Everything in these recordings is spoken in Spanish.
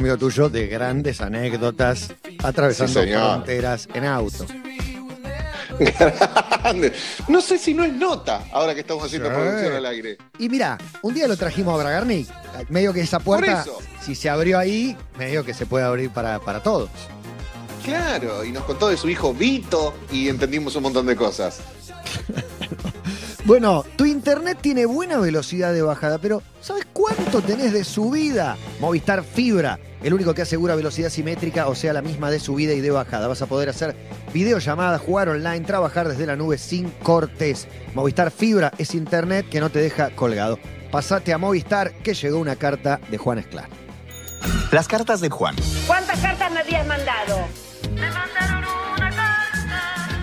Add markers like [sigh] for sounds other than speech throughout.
amigo tuyo de grandes anécdotas atravesando Sí, fronteras en auto. [laughs] Grande. No sé si no es nota ahora que estamos haciendo Sí. producción al aire. Y mira, un día lo trajimos a Bragarnik. Medio que esa puerta, si se abrió ahí, medio que se puede abrir para, para todos. Claro, y nos contó de su hijo Vito y entendimos un montón de cosas. [laughs] Bueno, tu internet tiene buena velocidad de bajada, pero ¿sabes cuánto tenés de subida? Movistar Fibra, el único que asegura velocidad simétrica, o sea, la misma de subida y de bajada. Vas a poder hacer videollamadas, jugar online, trabajar desde la nube sin cortes. Movistar Fibra es internet que no te deja colgado. Pasate a Movistar, que llegó una carta de Juan Esclar. Las cartas de Juan. ¿Cuántas cartas me habías mandado?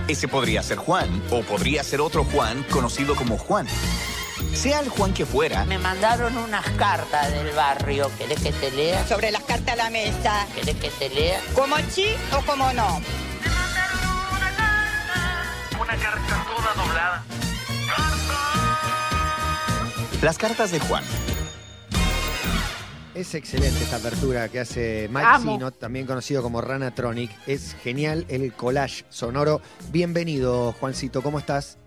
Ese podría ser Juan o podría ser otro Juan conocido como Juan. Sea el Juan que fuera, Me mandaron unas cartas del barrio. ¿Querés que te lea? sobre las cartas a la mesa. ¿Querés que te lea? ¿Como sí o como no? las cartas de Juan. Es excelente esta apertura que hace Mike. Sino, también conocido como Ranatronic. Es genial el collage sonoro. Bienvenido, Juancito, ¿cómo estás?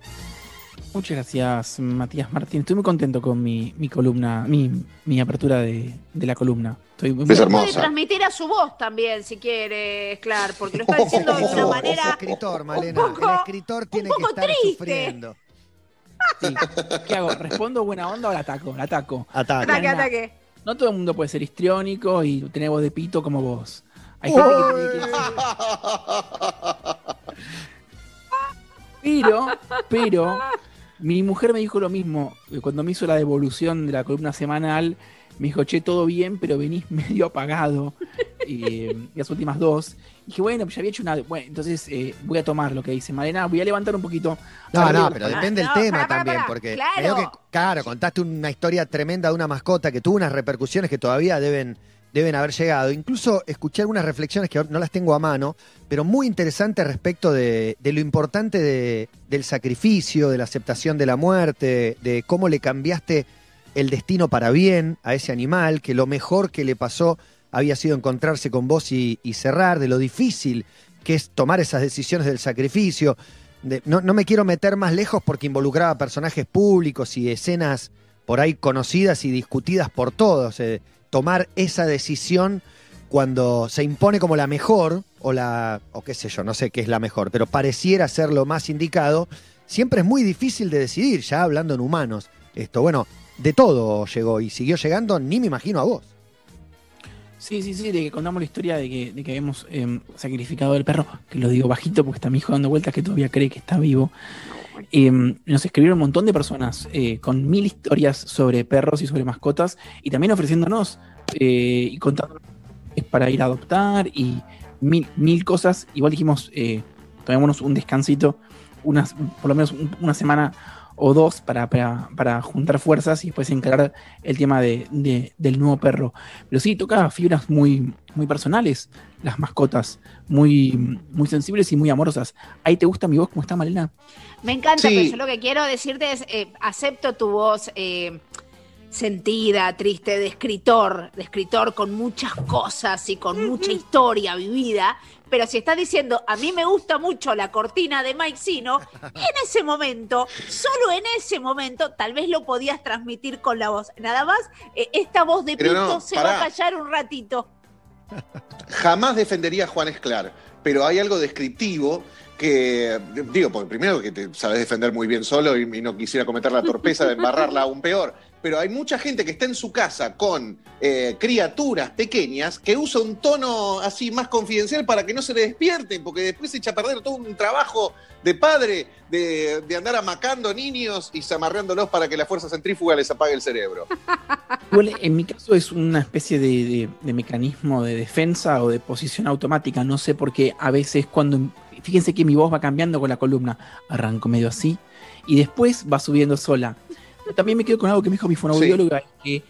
Muchas gracias, Matías Martín. Estoy muy contento con mi, mi columna, mi, mi apertura de, de la columna. Estoy muy Es Puede hermosa. transmitir a su voz también, si quieres, claro, porque lo está diciendo de una Es manera. escritor, Malena. un poco- el escritor tiene un que poco estar triste. sufriendo. Sí. ¿Qué hago? ¿Respondo buena onda o la ataco? La ataco. Ataque. Ataque, ataque. No todo el mundo puede ser histriónico y tener voz de pito como vos. Hay gente que tiene que... [laughs] Pero, pero, mi mujer me dijo lo mismo. eh, Cuando me hizo la devolución de la columna semanal, me dijo, che, todo bien, pero venís [laughs] medio apagado. eh, las últimas dos. Y dije, bueno, pues ya había hecho una... Bueno, entonces eh, voy a tomar lo que dice Malena, voy a levantar un poquito. No, no, pero palabras. depende del No, tema también, porque Claro. creo que, claro, contaste una historia tremenda de una mascota que tuvo unas repercusiones que todavía deben, deben haber llegado. Incluso escuché algunas reflexiones que no las tengo a mano, pero muy interesantes respecto de, de lo importante de- del sacrificio, de la aceptación de la muerte, de cómo le cambiaste el destino para bien a ese animal, que lo mejor que le pasó había sido encontrarse con vos y, cerrar, de lo difícil que es tomar esas decisiones del sacrificio. No, no me quiero meter más lejos porque involucraba personajes públicos y escenas por ahí conocidas y discutidas por todos. eh, tomar esa decisión cuando se impone como la mejor, o la, o qué sé yo, no sé qué es la mejor, pero pareciera ser lo más indicado, siempre es muy difícil de decidir, ya hablando en humanos. Esto, bueno, de todo llegó y siguió llegando, ni me imagino a vos. Sí, sí, sí, de que contamos la historia de que, de que habíamos eh, sacrificado al perro, que lo digo bajito porque está mi hijo dando vueltas que todavía cree que está vivo. Eh, nos escribieron un montón de personas eh, con mil historias sobre perros y sobre mascotas y también ofreciéndonos eh, y contándonos para ir a adoptar y mil, mil cosas. Igual dijimos, eh, tomémonos un descansito, unas, por lo menos un- una semana o dos para, para, para juntar fuerzas y después encarar el tema de, de- del nuevo perro. Pero sí, toca fibras muy, muy personales, las mascotas, muy, muy sensibles y muy amorosas. ¿Ahí te gusta mi voz? ¿Cómo está, Malena? Me encanta, Sí. pero yo lo que quiero decirte es, eh, acepto tu voz eh, sentida, triste, de escritor, de escritor con muchas cosas y con mucha historia vivida, pero si estás diciendo, a mí me gusta mucho la cortina de Mike Sino, [laughs] en ese momento, solo en ese momento, tal vez lo podías transmitir con la voz. Nada más, eh, esta voz de no, se va a callar un ratito. Jamás defendería a Juan Esclar, pero hay algo descriptivo que, digo, porque primero que te sabes defender muy bien solo y, y no quisiera cometer la torpeza de embarrarla [laughs] aún peor, pero hay mucha gente que está en su casa con eh, criaturas pequeñas que usa un tono así más confidencial para que no se le despierten, porque después se echa a perder todo un trabajo de padre de, de andar amacando niños y zamarreándolos para que la fuerza centrífuga les apague el cerebro. [laughs] En mi caso es una especie de- de mecanismo de defensa o de posición automática. No sé por qué a veces cuando... Fíjense que mi voz va cambiando con la columna. Arranco medio así y después va subiendo sola. También me quedo con algo que me dijo mi fonoaudióloga, que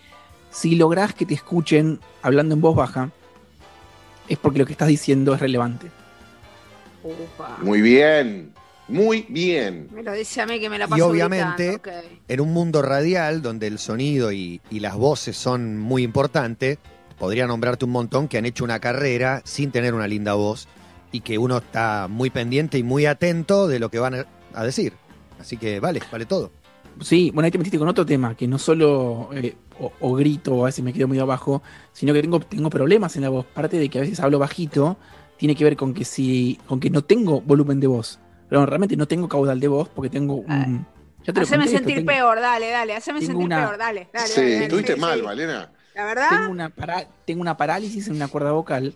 si lográs que te escuchen hablando en voz baja, es porque lo que estás diciendo es relevante. Upa. Muy bien, muy bien. Me lo dice a mí que me la Y paso obviamente, gritando, ok. en un mundo radial donde el sonido y, y las voces son muy importantes, podría nombrarte un montón que han hecho una carrera sin tener una linda voz y que uno está muy pendiente y muy atento de lo que van a decir. Así que vale, vale todo. Sí, bueno, ahí te metiste con otro tema, que no solo eh, o, o grito o a veces me quedo muy abajo, sino que tengo, tengo problemas en la voz. Parte de que a veces hablo bajito, tiene que ver con que si, con que no tengo volumen de voz. Pero realmente no tengo caudal de voz porque tengo un. Ya te Haceme sentir tengo- peor, dale, dale, haceme sentir una- peor, dale, dale. Sí, dale, dale, estuviste sí, mal, sí. Malena. La verdad, tengo una, para- tengo una parálisis en una cuerda vocal.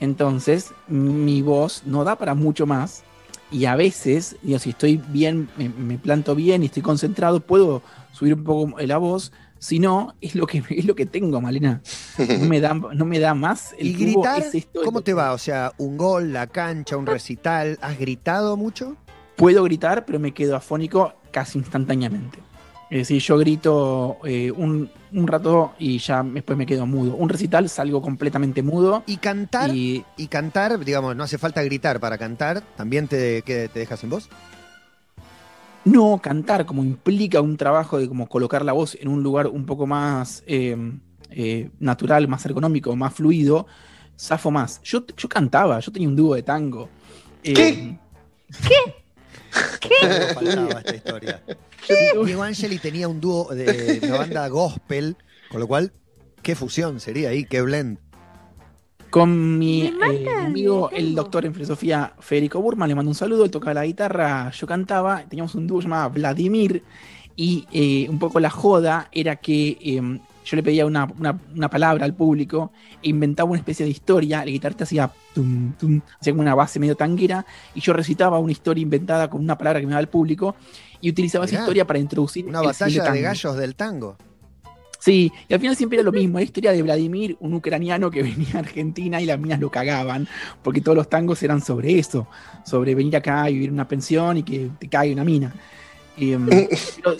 Entonces, mi voz no da para mucho más. Y a veces, digo, si estoy bien, me, me planto bien y estoy concentrado, puedo subir un poco la voz. Si no, es lo que, [laughs] es lo que tengo, Malena. No me da, no me da más. El ¿Y gritar? es esto, es ¿Cómo te va? O sea, un gol, la cancha, un recital. ¿Has gritado mucho? Puedo gritar, pero me quedo afónico casi instantáneamente. Es decir, yo grito eh, un, un rato y ya después me quedo mudo. Un recital salgo completamente mudo. ¿Y cantar? Y Y cantar, digamos, no hace falta gritar para cantar. ¿También te, que- te dejas sin voz? no cantar como implica un trabajo de como colocar la voz en un lugar un poco más eh, eh, natural, más ergonómico, más fluido, zafo más. Yo, yo cantaba, yo tenía un dúo de tango. Eh, ¿Qué? No faltaba esta historia. Diego Angeli tenía un dúo de una banda gospel, con lo cual, qué fusión sería ahí, qué blend. Con mi eh, el amigo, el doctor en filosofía Federico Burman, le mando un saludo, él tocaba la guitarra, yo cantaba, teníamos un dúo llamado Vladimir, y eh, un poco la joda era que eh, yo le pedía una, una- una palabra al público e inventaba una especie de historia, el guitarrista hacía tum, tum, hacía como una base medio tanguera, y yo recitaba una historia inventada con una palabra que me daba el público, y utilizaba esa historia para introducir Una el batalla de tango. gallos del tango. Sí, y al final siempre era lo mismo, la historia de Vladimir, un ucraniano que [laughs] venía a Argentina y las minas lo cagaban, porque todos los tangos eran sobre eso, sobre venir acá y vivir en una pensión y que te caiga una mina. Em, [laughs] pero-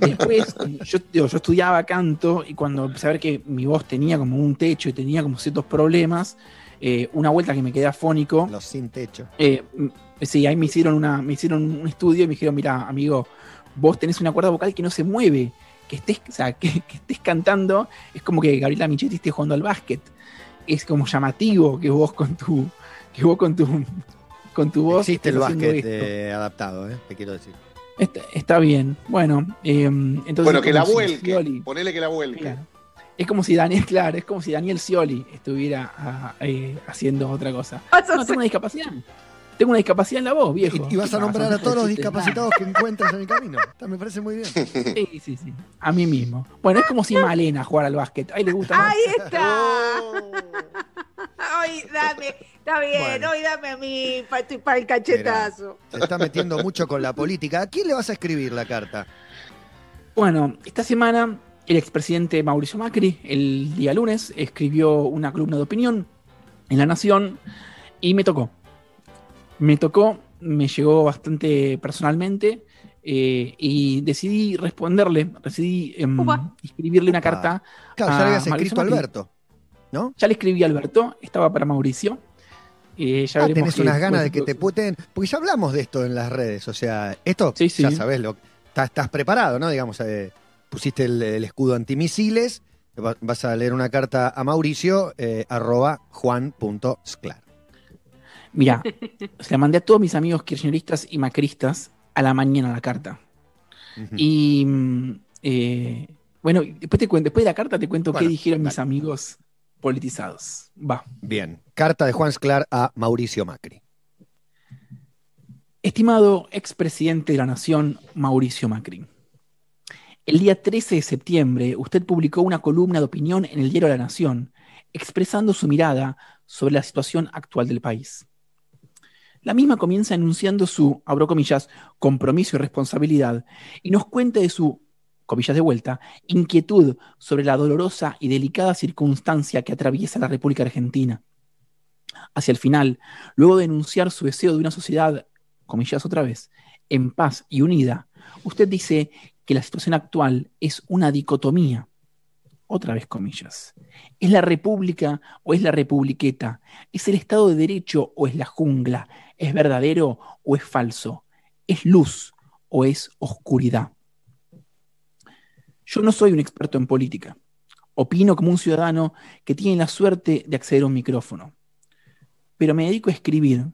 Después, yo, yo estudiaba canto y cuando empecé a ver que mi voz tenía como un techo y tenía como ciertos problemas, eh, una vuelta que me quedé afónico, Los sin techo. eh, m- sí, ahí me hicieron, una, me hicieron un estudio y me dijeron, mira, amigo, vos tenés una cuerda vocal que no se mueve, que estés, o sea, [laughs] que, que estés cantando, es como que Gabriela Michetti esté jugando al básquet. Es como llamativo que vos con tu, que vos con tu, con tu voz. Existe el básquet eh, adaptado, eh, te quiero decir. Está, está bien. Bueno, eh, entonces. Bueno, es que la como si vuelque. Scioli- Ponele que la vuelque. Claro. Es como si Daniel, claro, es como si Daniel Scioli estuviera ah, eh, haciendo otra cosa. Vas a No, tengo una discapacidad. Tengo una discapacidad en la voz, viejo. Y, y vas ¿Qué a pasa? nombrar No a todos los discapacitados que encuentras en el camino. Me parece muy bien. Sí, sí, sí. A mí mismo. Bueno, es como si Malena jugara al básquet. Ahí le gusta más. Ahí está. Oh. Ay, dame, está bien, Bueno. hoy dame a mí para el cachetazo. Se está metiendo mucho con la política. ¿A quién le vas a escribir la carta? Bueno, esta semana el expresidente Mauricio Macri, el día lunes, escribió una columna de opinión en La Nación y me tocó. Me tocó, me llegó bastante personalmente eh, y decidí responderle, decidí em, escribirle una carta. Claro, ya a le habías Mauricio escrito a Macri. Alberto. ¿No? Ya le escribí a Alberto, estaba para Mauricio. Eh, ya Ah, veremos tenés unas ganas de que te puten. Porque ya hablamos de esto en las redes. O sea, esto Sí, sí. ya sabes, lo, estás, estás preparado, ¿no? Digamos, eh, pusiste el, el escudo antimisiles. va- Vas a leer una carta a Mauricio, eh, arroba juan.sclar. Mira, [laughs] se la mandé a todos mis amigos kirchneristas y macristas a la mañana la carta. Y mm, eh, bueno, después, te cuento, después de la carta te cuento Bueno, qué dijeron mis amigos politizados. Va. Bien. Carta de Juan Sclar a Mauricio Macri. Estimado expresidente de la Nación, Mauricio Macri. El día 13 de septiembre, usted publicó una columna de opinión en el diario La Nación, expresando su mirada sobre la situación actual del país. La misma comienza enunciando su, abro comillas, compromiso y responsabilidad, y nos cuenta de su, comillas de vuelta, inquietud sobre la dolorosa y delicada circunstancia que atraviesa la República Argentina. Hacia el final, luego de enunciar su deseo de una sociedad, comillas otra vez, en paz y unida, usted dice que la situación actual es una dicotomía. Otra vez comillas. ¿Es la república o es la republiqueta? ¿Es el Estado de Derecho o es la jungla? ¿Es verdadero o es falso? ¿Es luz o es oscuridad? Yo no soy un experto en política. Opino como un ciudadano que tiene la suerte de acceder a un micrófono. Pero me dedico a escribir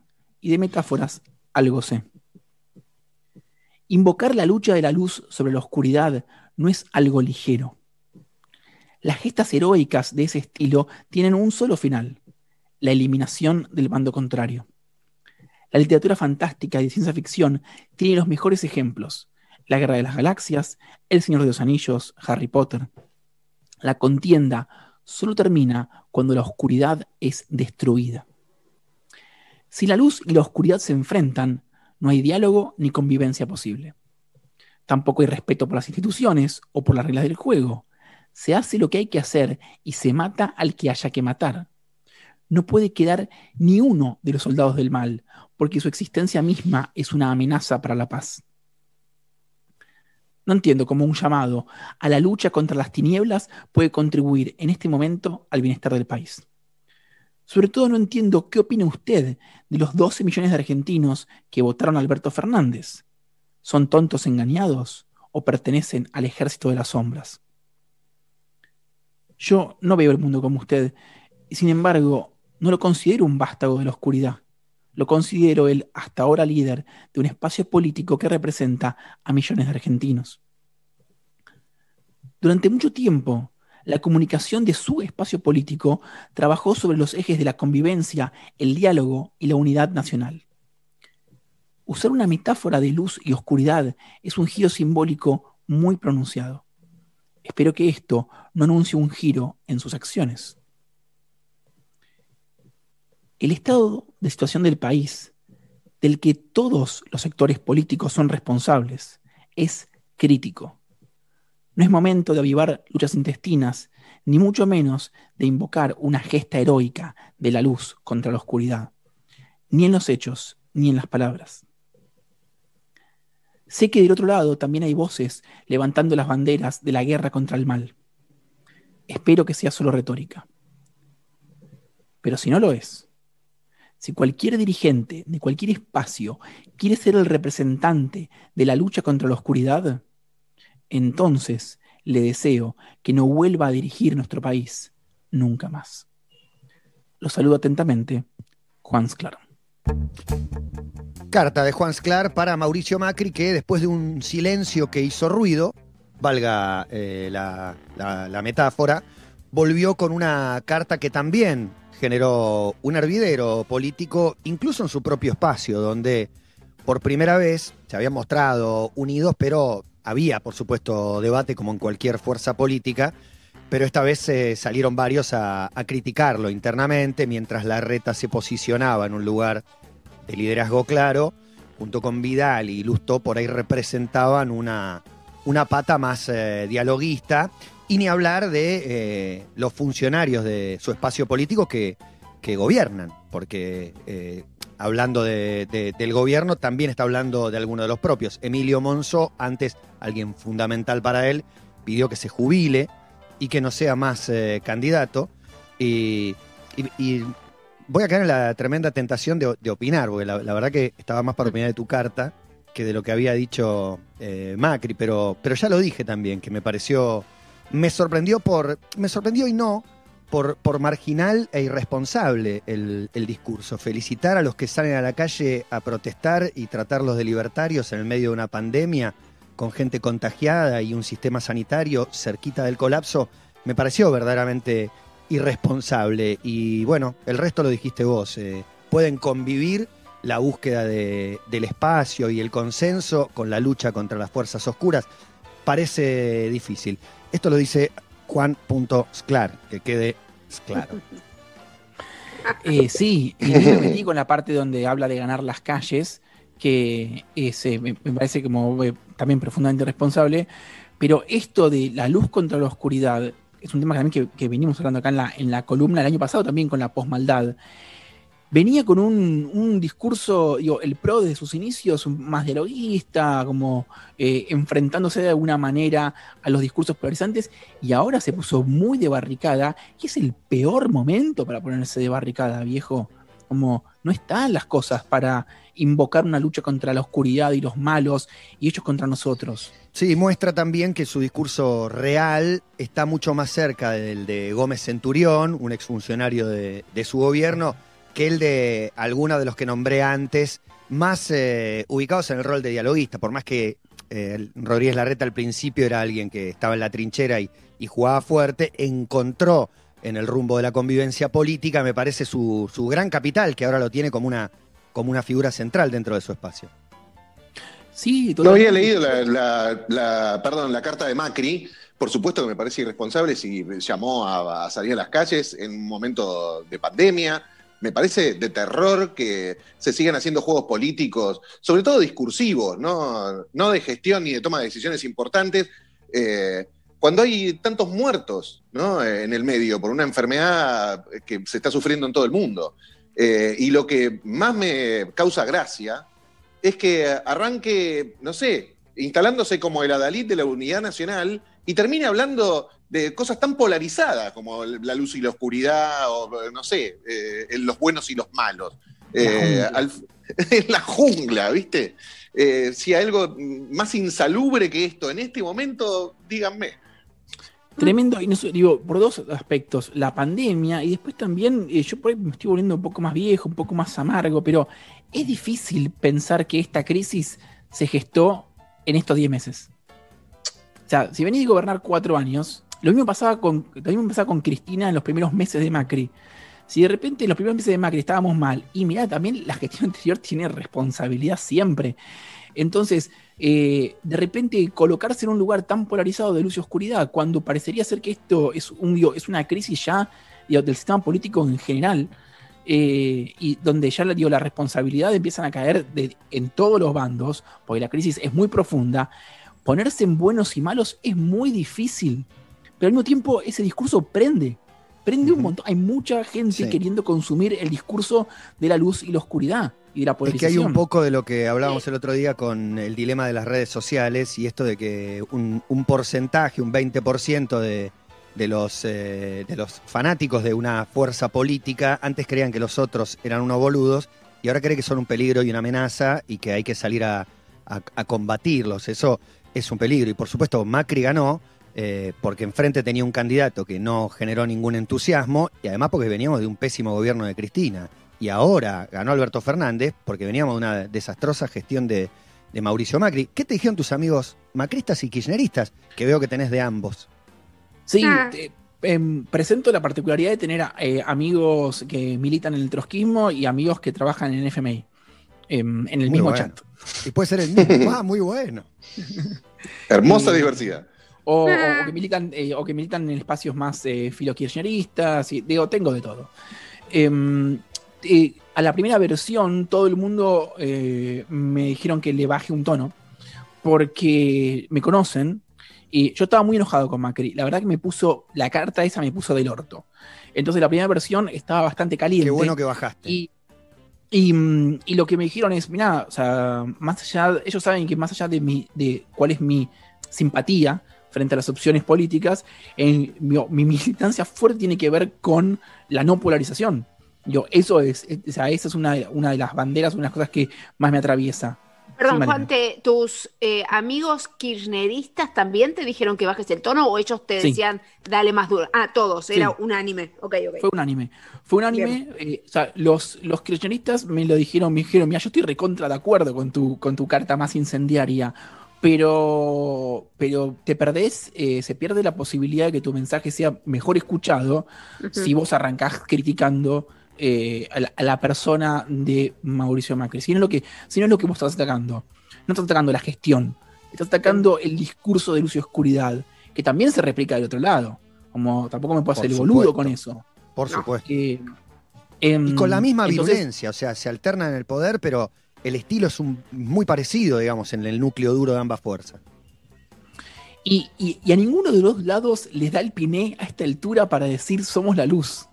y de metáforas algo sé. Invocar la lucha de la luz sobre la oscuridad no es algo ligero. Las gestas heroicas de ese estilo tienen un solo final, la eliminación del bando contrario. La literatura fantástica y de ciencia ficción tiene los mejores ejemplos. La Guerra de las Galaxias, El Señor de los Anillos, Harry Potter. La contienda solo termina cuando la oscuridad es destruida. Si la luz y la oscuridad se enfrentan, no hay diálogo ni convivencia posible. Tampoco hay respeto por las instituciones o por las reglas del juego. Se hace lo que hay que hacer y se mata al que haya que matar. No puede quedar ni uno de los soldados del mal, porque su existencia misma es una amenaza para la paz. No entiendo cómo un llamado a la lucha contra las tinieblas puede contribuir en este momento al bienestar del país. Sobre todo no entiendo qué opina usted de los 12 millones de argentinos que votaron a Alberto Fernández. ¿Son tontos engañados o pertenecen al ejército de las sombras? Yo no veo el mundo como usted, y sin embargo, no lo considero un vástago de la oscuridad. Lo considero el hasta ahora líder de un espacio político que representa a millones de argentinos. Durante mucho tiempo, la comunicación de su espacio político trabajó sobre los ejes de la convivencia, el diálogo y la unidad nacional. Usar una metáfora de luz y oscuridad es un giro simbólico muy pronunciado. Espero que esto no anuncie un giro en sus acciones. El estado de situación del país, del que todos los sectores políticos son responsables, es crítico. No es momento de avivar luchas intestinas, ni mucho menos de invocar una gesta heroica de la luz contra la oscuridad, ni en los hechos, ni en las palabras. Sé que del otro lado también hay voces levantando las banderas de la guerra contra el mal. Espero que sea solo retórica. Pero si no lo es, si cualquier dirigente de cualquier espacio quiere ser el representante de la lucha contra la oscuridad, entonces le deseo que no vuelva a dirigir nuestro país nunca más. Lo saludo atentamente, Juan Sclar. Carta de Juan Sclar para Mauricio Macri, que después de un silencio que hizo ruido, valga eh, la metáfora, volvió con una carta que también generó un hervidero político, incluso en su propio espacio, donde por primera vez se habían mostrado unidos, pero había, por supuesto, debate como en cualquier fuerza política, pero esta vez eh, salieron varios a, criticarlo internamente, mientras la reta se posicionaba en un lugar de liderazgo claro, junto con Vidal y Lustó, por ahí representaban una, una pata más eh, dialoguista, y ni hablar de eh, los funcionarios de su espacio político que, que gobiernan, porque hablando del gobierno, también está hablando de alguno de los propios. Emilio Monzó, antes alguien fundamental para él, pidió que se jubile y que no sea más eh, candidato. Y, voy a caer en la tremenda tentación de, opinar, porque la, verdad que estaba más para opinar de tu carta que de lo que había dicho eh, Macri, pero, pero ya lo dije también, que me pareció, me sorprendió por, me sorprendió y no, por, marginal e irresponsable el, discurso. Felicitar a los que salen a la calle a protestar y tratarlos de libertarios en el medio de una pandemia, con gente contagiada y un sistema sanitario cerquita del colapso, me pareció verdaderamente irresponsable. Y bueno, el resto lo dijiste vos. Eh, pueden convivir la búsqueda del espacio y el consenso con la lucha contra las fuerzas oscuras. Parece difícil. Esto lo dice Juan.sclar, que quede claro. [laughs] Eh, sí, y me metí con la parte donde habla de ganar las calles, que eh, me, parece como eh, también profundamente responsable, pero esto de la luz contra la oscuridad es un tema que, que venimos hablando acá en la, en la columna el año pasado también con la posmaldad venía con un, discurso, digo, el PRO desde sus inicios más dialoguista, como eh, enfrentándose de alguna manera a los discursos polarizantes, y ahora se puso muy de barricada, y es el peor momento para ponerse de barricada, viejo. Como no están las cosas para invocar una lucha contra la oscuridad y los malos y ellos contra nosotros. Sí, muestra también que su discurso real está mucho más cerca del de Gómez Centurión, un exfuncionario de, de su gobierno, que el de algunos de los que nombré antes, más eh, ubicados en el rol de dialoguista, por más que eh, Rodríguez Larreta al principio era alguien que estaba en la trinchera y, y jugaba fuerte, encontró en el rumbo de la convivencia política, me parece, su, su gran capital, que ahora lo tiene como una, como una figura central dentro de su espacio. Sí, No había leído la, la- la- perdón, la carta de Macri. Por supuesto que me parece irresponsable si llamó a, a salir a las calles en un momento de pandemia. Me parece de terror que se sigan haciendo juegos políticos, sobre todo discursivos, no, no de gestión ni de toma de decisiones importantes, eh, cuando hay tantos muertos ¿no? en el medio por una enfermedad que se está sufriendo en todo el mundo. Eh, y lo que más me causa gracia es que arranque, no sé, instalándose como el adalid de la unidad nacional y termine hablando de cosas tan polarizadas como la luz y la oscuridad, o no sé, eh, los buenos y los malos. Eh, al- en [laughs] la jungla, ¿viste? Eh, si hay algo más insalubre que esto en este momento, díganme. Tremendo, y no sé, digo, por dos aspectos, la pandemia y después también, eh, yo por ahí me estoy volviendo un poco más viejo, un poco más amargo, pero es difícil pensar que esta crisis se gestó en estos 10 meses. O sea, si venís de gobernar cuatro años, lo mismo pasaba con, lo mismo pasaba con Cristina en los primeros meses de Macri. Si de repente en los primeros meses de Macri estábamos mal, y mirá, también la gestión [laughs] anterior tiene responsabilidad siempre. Entonces, eh, de repente colocarse en un lugar tan polarizado de luz y oscuridad, cuando parecería ser que esto es, un, digo, es una crisis ya digo, del sistema político en general, eh, y donde ya digo, la responsabilidad empiezan a caer en todos los bandos, porque la crisis es muy profunda, ponerse en buenos y malos es muy difícil, pero al mismo tiempo ese discurso prende. Prende un montón. Hay mucha gente Sí. queriendo consumir el discurso de la luz y la oscuridad y de la Es que polarización. hay un poco de lo que hablábamos el otro día con el dilema de las redes sociales y esto de que un, un porcentaje, un 20% de, de, los, eh, de los fanáticos de una fuerza política antes creían que los otros eran unos boludos y ahora creen que son un peligro y una amenaza y que hay que salir a, a- a combatirlos. Eso es un peligro. Y por supuesto, Macri ganó eh, porque enfrente tenía un candidato que no generó ningún entusiasmo y además porque veníamos de un pésimo gobierno de Cristina. Y ahora ganó Alberto Fernández porque veníamos de una desastrosa gestión de, de Mauricio Macri. ¿Qué te dijeron tus amigos macristas y kirchneristas? Que veo que tenés de ambos. Sí, Ah. te- em, presento la particularidad de tener eh, amigos que militan en el trotskismo y amigos que trabajan en FMI, em, en el Muy mismo bueno. chat. Y puede ser el mismo. [laughs] ah, muy bueno. Hermosa Y- diversidad. O, o- Ah. o que militan, eh, o que militan en espacios más eh, filokirchneristas, y, digo, tengo de todo. Em, eh, a la primera versión, todo el mundo eh, me dijeron que le baje un tono, porque me conocen, y yo estaba muy enojado con Macri. La verdad que me puso, la carta esa me puso del orto. Entonces la primera versión estaba bastante caliente. Qué bueno que bajaste. Y, y, mm, y lo que me dijeron es, mira, o sea, más allá, ellos saben que más allá de mi, de cuál es mi simpatía frente a las opciones políticas, en, mi, mi militancia fuerte tiene que ver con la no polarización. Yo, eso es, es- o sea, esa es una, una de las banderas, una de las cosas que más me atraviesa. Perdón, Sí. Juan, te- ¿tus eh, amigos kirchneristas también te dijeron que bajes el tono o ellos te Sí. decían dale más duro? Ah, todos, era Sí. unánime. Ok, ok. Fue unánime. Fue unánime. eh, o sea, los, los kirchneristas me lo dijeron, me dijeron, mira, yo estoy recontra de acuerdo con tu, con tu carta más incendiaria. Pero, pero te perdés, eh, se pierde la posibilidad de que tu mensaje sea mejor escuchado si vos arrancás criticando eh, a, la, a la persona de Mauricio Macri. Si no, es lo que, si no es lo que vos estás atacando. No estás atacando la gestión. Estás atacando el discurso de luz y oscuridad, que también se replica del otro lado. Como tampoco me puedo hacer el boludo con eso. Por No. supuesto. Eh, em, Y con la misma entonces, virulencia, o sea, se alternan en el poder, pero el estilo es un- muy parecido, digamos, en el núcleo duro de ambas fuerzas. Y, y- y a ninguno de los lados les da el piné a esta altura para decir somos la luz.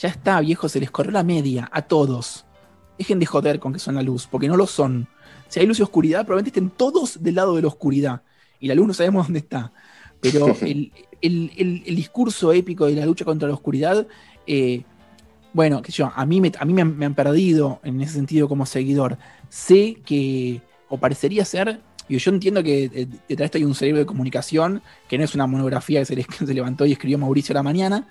Ya está, viejo, se les corrió la media a todos. Dejen de joder con que son la luz, porque no lo son. Si hay luz y oscuridad, probablemente estén todos del lado de la oscuridad. Y la luz no sabemos dónde está. Pero [laughs] el, el- el- el discurso épico de la lucha contra la oscuridad, eh, bueno, que yo, a mí, me, a mí me, han, me han perdido en ese sentido como seguidor. Sé que, o parecería ser, y yo entiendo que detrás de esto hay un cerebro de comunicación, que no es una monografía [laughs] que se, levantó y escribió Mauricio a la mañana,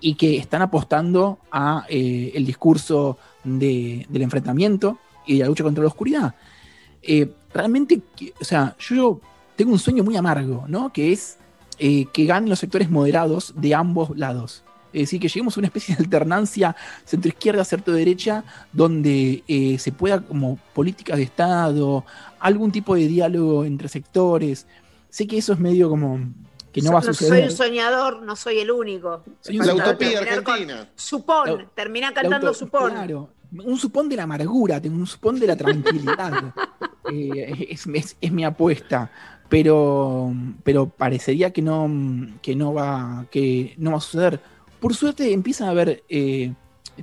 y que están apostando a eh, el discurso de- del enfrentamiento y de la lucha contra la oscuridad. Eh, realmente, o sea, yo tengo un sueño muy amargo, ¿no? Que es eh, que ganen los sectores moderados de ambos lados. Es decir, que lleguemos a una especie de alternancia centro-izquierda, centro-derecha, donde eh, se pueda, como políticas de Estado, algún tipo de diálogo entre sectores. Sé que eso es medio como que no va a soy suceder. un soñador, no soy el único. Soy un La soñador. utopía argentina. Supón, La- termina cantando auto- supón. Claro, un supón de la amargura, tengo un supón de la tranquilidad. [laughs] Eh, es, es- es mi apuesta. Pero, pero parecería que no, que no va, que no va a suceder. Por suerte empieza a haber eh,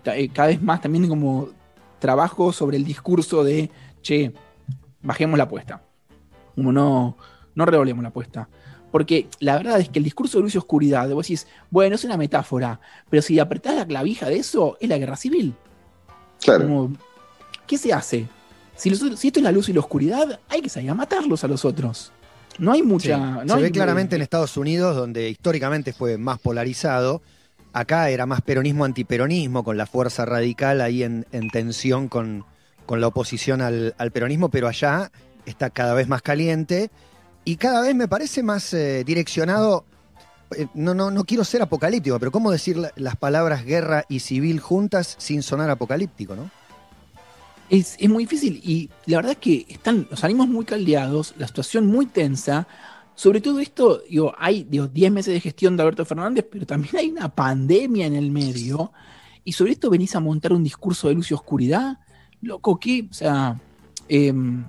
eh, cada vez más también como trabajo sobre el discurso de che, bajemos la apuesta. Como no, no redoblemos la apuesta. Porque la verdad es que el discurso de luz y oscuridad, vos decís, bueno, es una metáfora, pero si apretás la clavija de eso, es la guerra civil. Claro. Como, ¿Qué se hace? Si, los si esto es la luz y la oscuridad, hay que salir a matarlos a los otros. No hay Sí, mucha. no se hay- ve claramente en Estados Unidos, donde históricamente fue más polarizado. Acá era más peronismo-antiperonismo, con la fuerza radical ahí en, en tensión con, con la oposición al, peronismo, pero allá está cada vez más caliente y cada vez me parece más eh, direccionado. eh, No, no, no quiero ser apocalíptico, pero ¿cómo decir la- las palabras guerra y civil juntas sin sonar apocalíptico, no? Es, es muy difícil y la verdad es que están los ánimos muy caldeados, la situación muy tensa. Sobre todo esto, digo, hay digo, 10 meses de gestión de Alberto Fernández, pero también hay una pandemia en el medio. Y sobre esto venís a montar un discurso de luz y oscuridad. Loco, qué, o sea, em,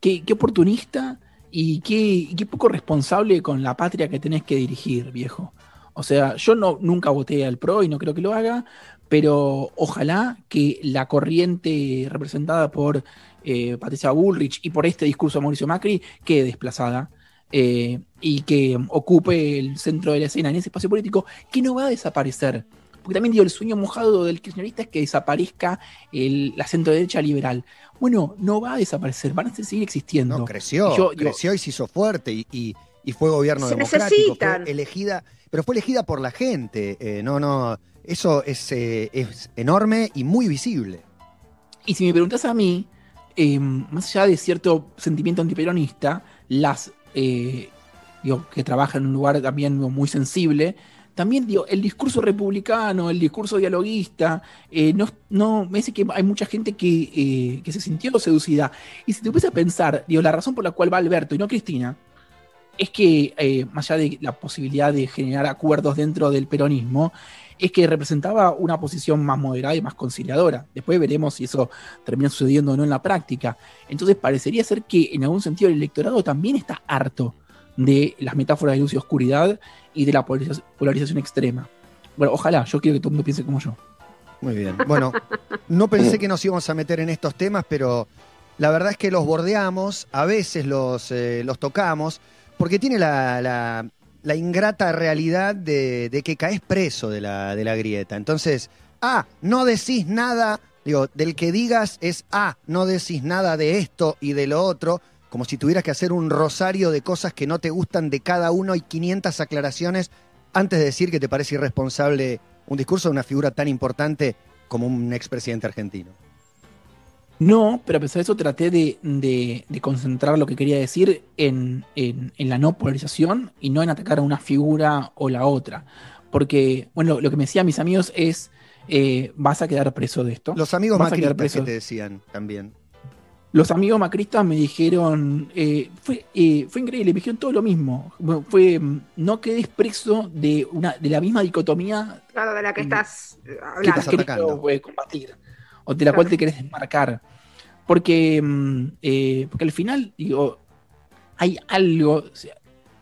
qué, oportunista y qué, qué poco responsable con la patria que tenés que dirigir, viejo. O sea, yo no, nunca voté al PRO y no creo que lo haga, pero ojalá que la corriente representada por eh, Patricia Bullrich y por este discurso de Mauricio Macri quede desplazada eh, y que ocupe el centro de la escena en ese espacio político que no va a desaparecer. Porque también digo, el sueño mojado del kirchnerista es que desaparezca el- la centro derecha liberal. Bueno, no va a desaparecer, van a seguir existiendo. No, creció, Y yo digo- creció y se hizo fuerte y, y- y fue gobierno Se democrático, necesitan. fue elegida, pero fue elegida por la gente. eh, no, no, eso es, eh, es enorme y muy visible. Y si me preguntas a mí, eh, más allá de cierto sentimiento antiperonista, las eh, que trabajan en un lugar también muy sensible, también digo, el discurso republicano, el discurso dialoguista, eh, no, no, me dice que hay mucha gente que, eh, que se sintió seducida. Y si te pones a pensar, digo, la razón por la cual va Alberto y no Cristina, es que, eh, más allá de la posibilidad de generar acuerdos dentro del peronismo, es que representaba una posición más moderada y más conciliadora. Después veremos si eso termina sucediendo o no en la práctica. Entonces parecería ser que en algún sentido el electorado también está harto de las metáforas de luz y oscuridad y de la polariza- polarización extrema. Bueno, ojalá, yo quiero que todo el mundo piense como yo. Muy bien. Bueno, no pensé que nos íbamos a meter en estos temas, pero la verdad es que los bordeamos, a veces los, eh, los tocamos, porque tiene la- la ingrata realidad de, que caes preso de la, de la grieta. Entonces, ah, no decís nada, digo, del que digas es, ah, no decís nada de esto y de lo otro, como si tuvieras que hacer un rosario de cosas que no te gustan de cada uno y 500 aclaraciones antes de decir que te parece irresponsable un discurso de una figura tan importante como un expresidente argentino. No, pero a pesar de eso traté de, de- de concentrar lo que quería decir en, en- en la no polarización y no en atacar a una figura o la otra. Porque, bueno, lo que me decían mis amigos es, eh, vas a quedar preso de esto. Los amigos Vas a quedar macristas que preso. te decían también. Los amigos macristas me dijeron, eh, fue, eh, fue increíble, me dijeron todo lo mismo. Fue, mm, no quedes preso de, una, de la misma dicotomía Claro, de la que estás eh, que hablando. estás has querido atacando. eh, combatir o de la cual te querés desmarcar. Porque, mm, eh, porque al final, digo, hay algo. o sea,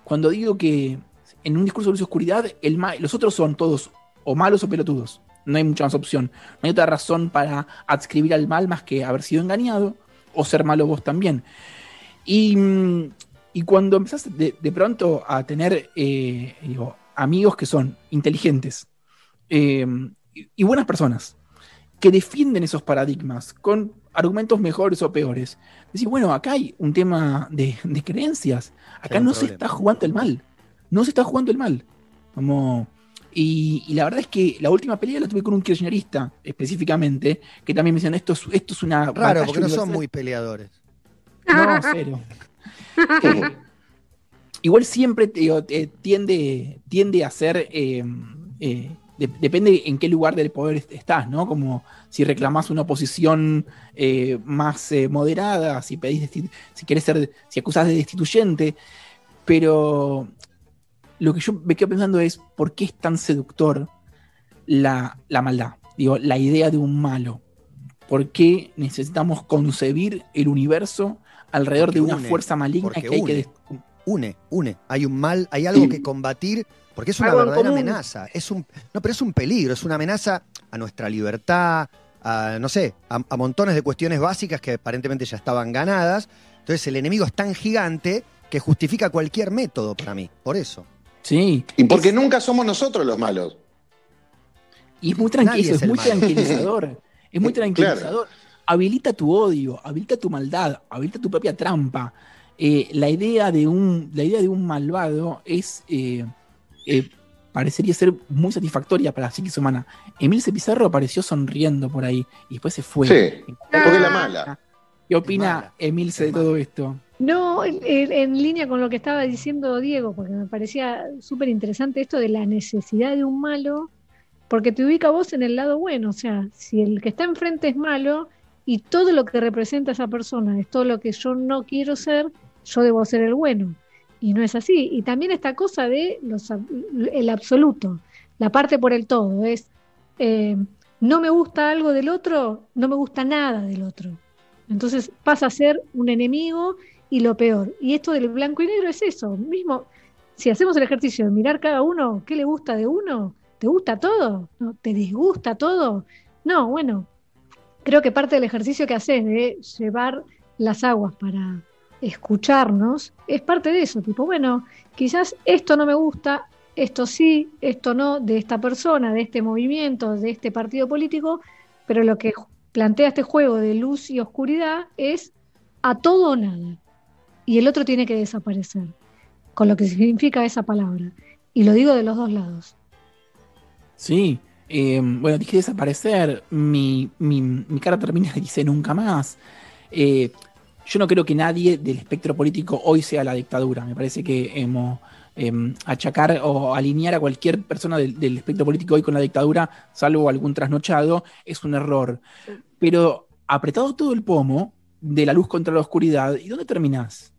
cuando digo que en un discurso de luz y oscuridad, el los otros son todos o malos o pelotudos. No hay mucha más opción. No hay otra razón para adscribir al mal más que haber sido engañado o ser malo vos también. Y, mm, y cuando empezás de, de pronto a tener eh, digo, amigos que son inteligentes eh, y, y buenas personas, que defienden esos paradigmas con argumentos mejores o peores. Decir, bueno, acá hay un tema de, de creencias. Acá no se está jugando el mal. No se está jugando el mal. Como, y, y la verdad es que la última pelea la tuve con un kirchnerista, específicamente, que también me decían, esto es, esto es una... Raro, porque no son universal". muy peleadores. No, cero. [laughs] Eh, igual siempre te eh, tiende, tiende a ser. eh, eh, de- depende en qué lugar del poder est- estás, ¿no? Como si reclamás una posición eh, más eh, moderada, si pedís si querés ser, si acusás de destituyente. Pero lo que yo me quedo pensando es por qué es tan seductor la, la maldad. Digo, la idea de un malo. ¿Por qué necesitamos concebir el universo alrededor Porque de una une, fuerza maligna que hay que une. Une. Hay un mal, hay algo que combatir, porque es una verdadera amenaza. Es un, no, pero es un peligro, es una amenaza a nuestra libertad, a, no sé, a, a montones de cuestiones básicas que aparentemente ya estaban ganadas. Entonces el enemigo es tan gigante que justifica cualquier método para mí, por eso. Sí. Y porque Es- nunca somos nosotros los malos. Y es muy tranquilo, es muy malo. tranquilizador. Es muy [laughs] Claro. tranquilizador. Habilita tu odio, habilita tu maldad, habilita tu propia trampa. Eh, la, idea de un, la idea de un malvado es. eh, eh, parecería ser muy satisfactoria para la psiquis humana. Emilce Pizarro apareció sonriendo por ahí y después se fue. Sí, porque la mala. ¿Qué opina mala, Emilce de todo esto? No, en, en- en línea con lo que estaba diciendo Diego, porque me parecía súper interesante esto de la necesidad de un malo, porque te ubica vos en el lado bueno, o sea, si el que está enfrente es malo y todo lo que representa esa persona es todo lo que yo no quiero ser, yo debo ser el bueno. Y no es así. Y también esta cosa de el absoluto, la parte por el todo, es eh, no me gusta algo del otro, no me gusta nada del otro. Entonces pasa a ser un enemigo y lo peor. Y esto del blanco y negro es eso. Mismo, si hacemos el ejercicio de mirar cada uno, ¿qué le gusta de uno? ¿Te gusta todo? ¿No? ¿Te disgusta todo? No, bueno, creo que parte del ejercicio que haces de llevar las aguas para escucharnos es parte de eso. Tipo, bueno, quizás esto no me gusta, esto sí, esto no, de esta persona, de este movimiento, de este partido político, pero lo que plantea este juego de luz y oscuridad es a todo o nada. Y el otro tiene que desaparecer, con lo que significa esa palabra. Y lo digo de los dos lados. Sí. eh, bueno, dije desaparecer. Mi, mi, mi cara termina y dice nunca más. Eh, yo no creo que nadie del espectro político hoy sea la dictadura. Me parece que hemos em, achacar o alinear a cualquier persona del, espectro político hoy con la dictadura, salvo algún trasnochado, es un error. Pero apretado todo el pomo de la luz contra la oscuridad, ¿y dónde terminás?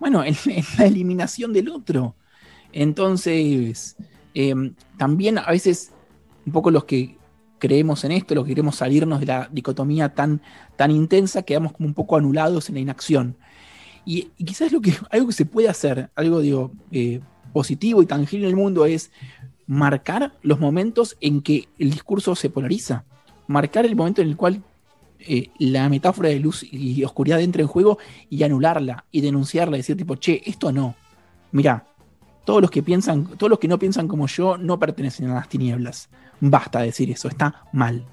Bueno, en, [laughs] en la eliminación del otro. Entonces, em, también a veces, un poco los que creemos en esto, los que queremos salirnos de la dicotomía tan, tan intensa, quedamos como un poco anulados en la inacción. Y, quizás lo que, [laughs] algo que se puede hacer, algo digo, eh, positivo y tangible en el mundo es marcar los momentos en que el discurso se polariza. Marcar el momento en el cual eh, la metáfora de luz y oscuridad entra en juego y anularla y denunciarla, decir tipo, che, esto no. Mirá, todos los que piensan, todos los que no piensan como yo no pertenecen a las tinieblas. Basta decir eso, está mal.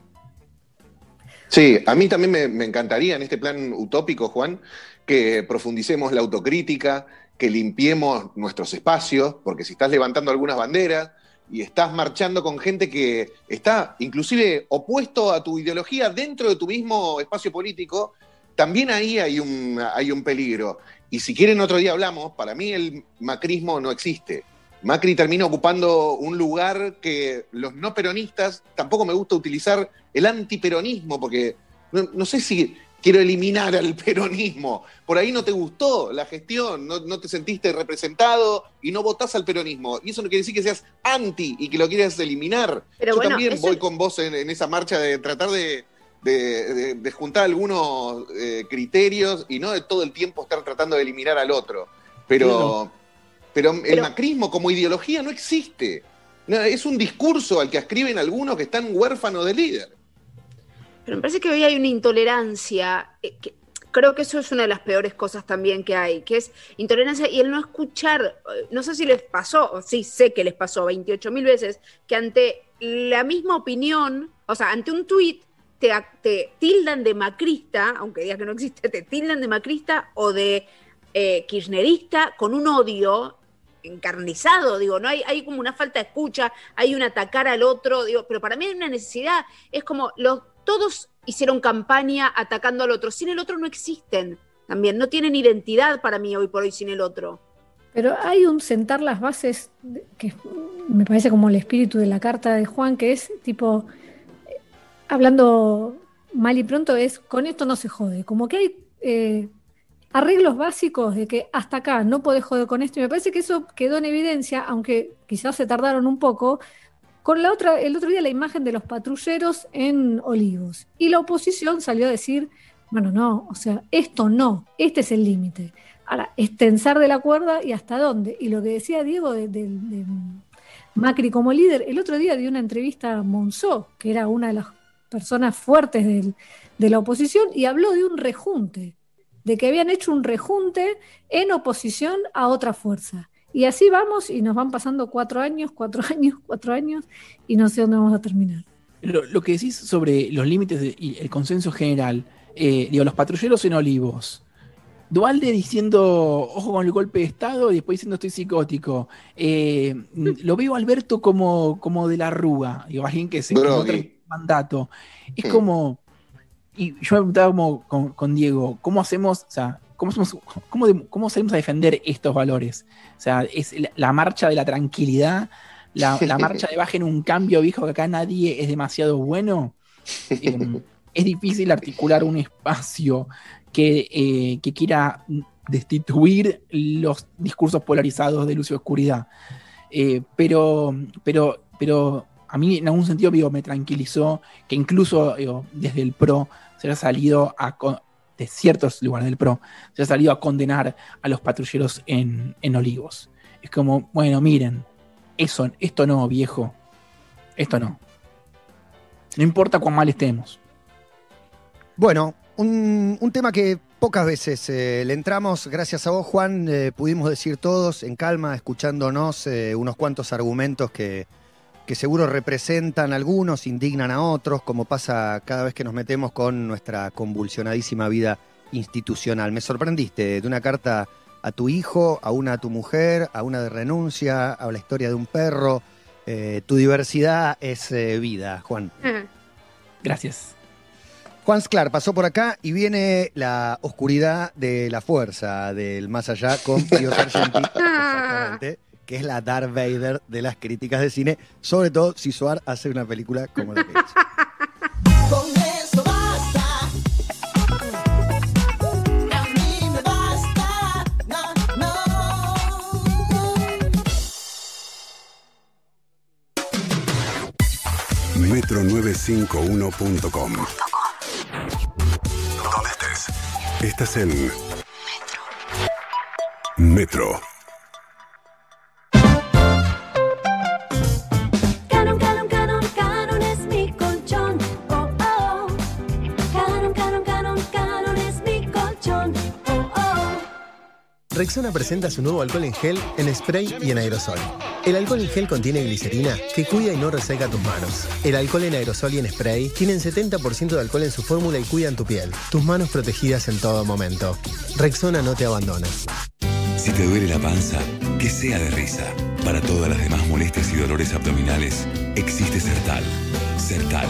Sí, a mí también me, encantaría en este plan utópico, Juan, que profundicemos la autocrítica, que limpiemos nuestros espacios, porque si estás levantando algunas banderas y estás marchando con gente que está inclusive opuesto a tu ideología dentro de tu mismo espacio político, también ahí hay un, hay un peligro. Y si quieren otro día hablamos, para mí el macrismo no existe. Macri termina ocupando un lugar que los no peronistas, tampoco me gusta utilizar el antiperonismo, porque no, no sé si quiero eliminar al peronismo. Por ahí no te gustó la gestión, no, no te sentiste representado y no votás al peronismo. Y eso no quiere decir que seas anti y que lo quieras eliminar. Pero Yo bueno, también voy con vos en, en esa marcha de tratar de, de- de- de juntar algunos eh, criterios y no de todo el tiempo estar tratando de eliminar al otro. Pero, pero el Pero- macrismo como ideología no existe. No, es un discurso al que escriben algunos que están huérfanos de líder. Pero me parece que hoy hay una intolerancia, eh, que creo que eso es una de las peores cosas también que hay, que es intolerancia y el no escuchar, eh, no sé si les pasó, o sí sé que les pasó 28 mil veces, que ante la misma opinión, o sea, ante un tuit, te, tildan de macrista, aunque digas que no existe, te tildan de macrista o de eh, kirchnerista con un odio encarnizado, digo, no hay, como una falta de escucha, hay un atacar al otro, digo, pero para mí hay una necesidad, es como los, todos hicieron campaña atacando al otro, sin el otro no existen también, no tienen identidad para mí hoy por hoy sin el otro. Pero hay un sentar las bases que me parece como el espíritu de la carta de Juan, que es tipo, hablando mal y pronto, es con esto no se jode. Como que hay eh, arreglos básicos de que hasta acá no podés joder con esto. Y me parece que eso quedó en evidencia, aunque quizás se tardaron un poco, con la otra, el otro día la imagen de los patrulleros en Olivos. Y la oposición salió a decir, bueno, no, o sea, esto no, este es el límite. Ahora, es tensar de la cuerda y hasta dónde. Y lo que decía Diego de, Macri como líder, el otro día dio una entrevista a Monzó, que era una de las personas fuertes del- de la oposición, y habló de un rejunte, de que habían hecho un rejunte en oposición a otra fuerza. Y así vamos y nos van pasando cuatro años, cuatro [laughs] años, cuatro años, y no sé dónde vamos a terminar. Lo, lo que decís sobre los límites y el consenso general, eh, digo, los patrulleros en Olivos. Dualde diciendo, ojo con el golpe de Estado, y después diciendo estoy psicótico. Eh, [laughs] lo veo a Alberto como, como de la Rúa, digo, alguien que se que mandato. Es como, y yo me preguntaba como con, con Diego, ¿cómo hacemos, o sea, cómo, hacemos- cómo, de- cómo salimos a defender estos valores? O sea, es la, la marcha de la tranquilidad, la, la marcha de bajen un cambio, viejo, que acá nadie es demasiado bueno. [laughs] Eh, es difícil articular un espacio que, eh, que quiera destituir los discursos polarizados de luz y oscuridad. Eh, pero, pero, pero a mí en algún sentido me tranquilizó que incluso desde el PRO se haya salido a de ciertos lugares del PRO se haya salido a condenar a los patrulleros en, en Olivos. Es como, bueno, miren, eso, esto no, viejo. Esto no. No importa cuán mal estemos. Bueno, un, un tema que pocas veces eh, le entramos, gracias a vos, Juan, eh, pudimos decir todos en calma, escuchándonos eh, unos cuantos argumentos que, que seguro representan a algunos, indignan a otros, como pasa cada vez que nos metemos con nuestra convulsionadísima vida institucional. Me sorprendiste de una carta a tu hijo, a una a tu mujer, a una de renuncia, a la historia de un perro. Eh, tu diversidad es eh, vida, Juan. [laughs] Gracias. Juan Sclar pasó por acá y viene la oscuridad de la fuerza del más allá con Pío Sargenti, exactamente, que es la Darth Vader de las críticas de cine, sobre todo si Suar hace una película como la que hizo. Con eso basta. A mí me basta. No, no. Metro951.com Donde estés. Estás en Metro. Rexona presenta su nuevo alcohol en gel, en spray y en aerosol. El alcohol en gel contiene glicerina que cuida y no reseca tus manos. El alcohol en aerosol y en spray tienen 70% de alcohol en su fórmula y cuidan tu piel. Tus manos protegidas en todo momento. Rexona no te abandona. Si te duele la panza, que sea de risa. Para todas las demás molestias y dolores abdominales, existe Sertal. Sertal.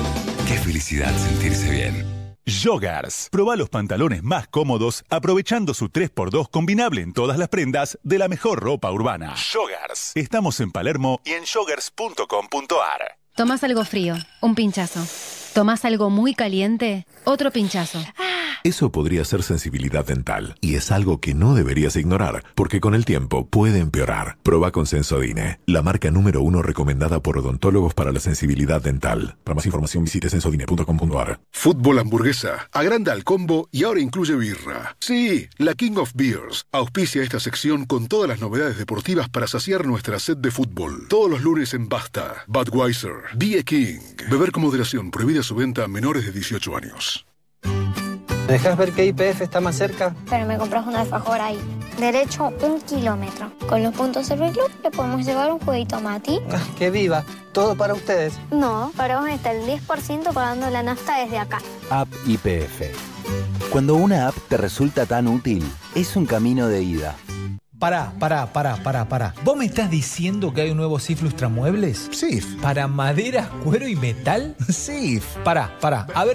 Qué felicidad sentirse bien. Joggers. Proba los pantalones más cómodos aprovechando su 3x2 combinable en todas las prendas de la mejor ropa urbana. Joggers. Estamos en Palermo y en joggers.com.ar. Tomás algo frío, un pinchazo. Tomás algo muy caliente, otro pinchazo. Eso podría ser sensibilidad dental y es algo que no deberías ignorar porque con el tiempo puede empeorar. Proba con Sensodine, la marca número uno recomendada por odontólogos para la sensibilidad dental. Para más información visite sensodine.com.ar. Fútbol hamburguesa, agranda el combo y ahora incluye birra. Sí, la King of Beers auspicia esta sección con todas las novedades deportivas para saciar nuestra sed de fútbol. Todos los lunes en Basta, Budweiser, Be a King. Beber con moderación, prohibida su venta a menores de 18 años. ¿Me dejas ver qué IPF está más cerca? Pero me compras una alfajor ahí. derecho un kilómetro. Con los puntos Serviclub le podemos llevar un jueguito a Mati. ¡Que viva! Todo para ustedes. No, para vos está el 10% pagando la nafta desde acá. App IPF. Cuando una app te resulta tan útil, es un camino de ida. Pará, pará, pará, pará, pará. ¿Vos me estás diciendo que hay un nuevo SIF Lustramuebles? SIF. ¿Para maderas, cuero y metal? SIF. Pará, pará. A ver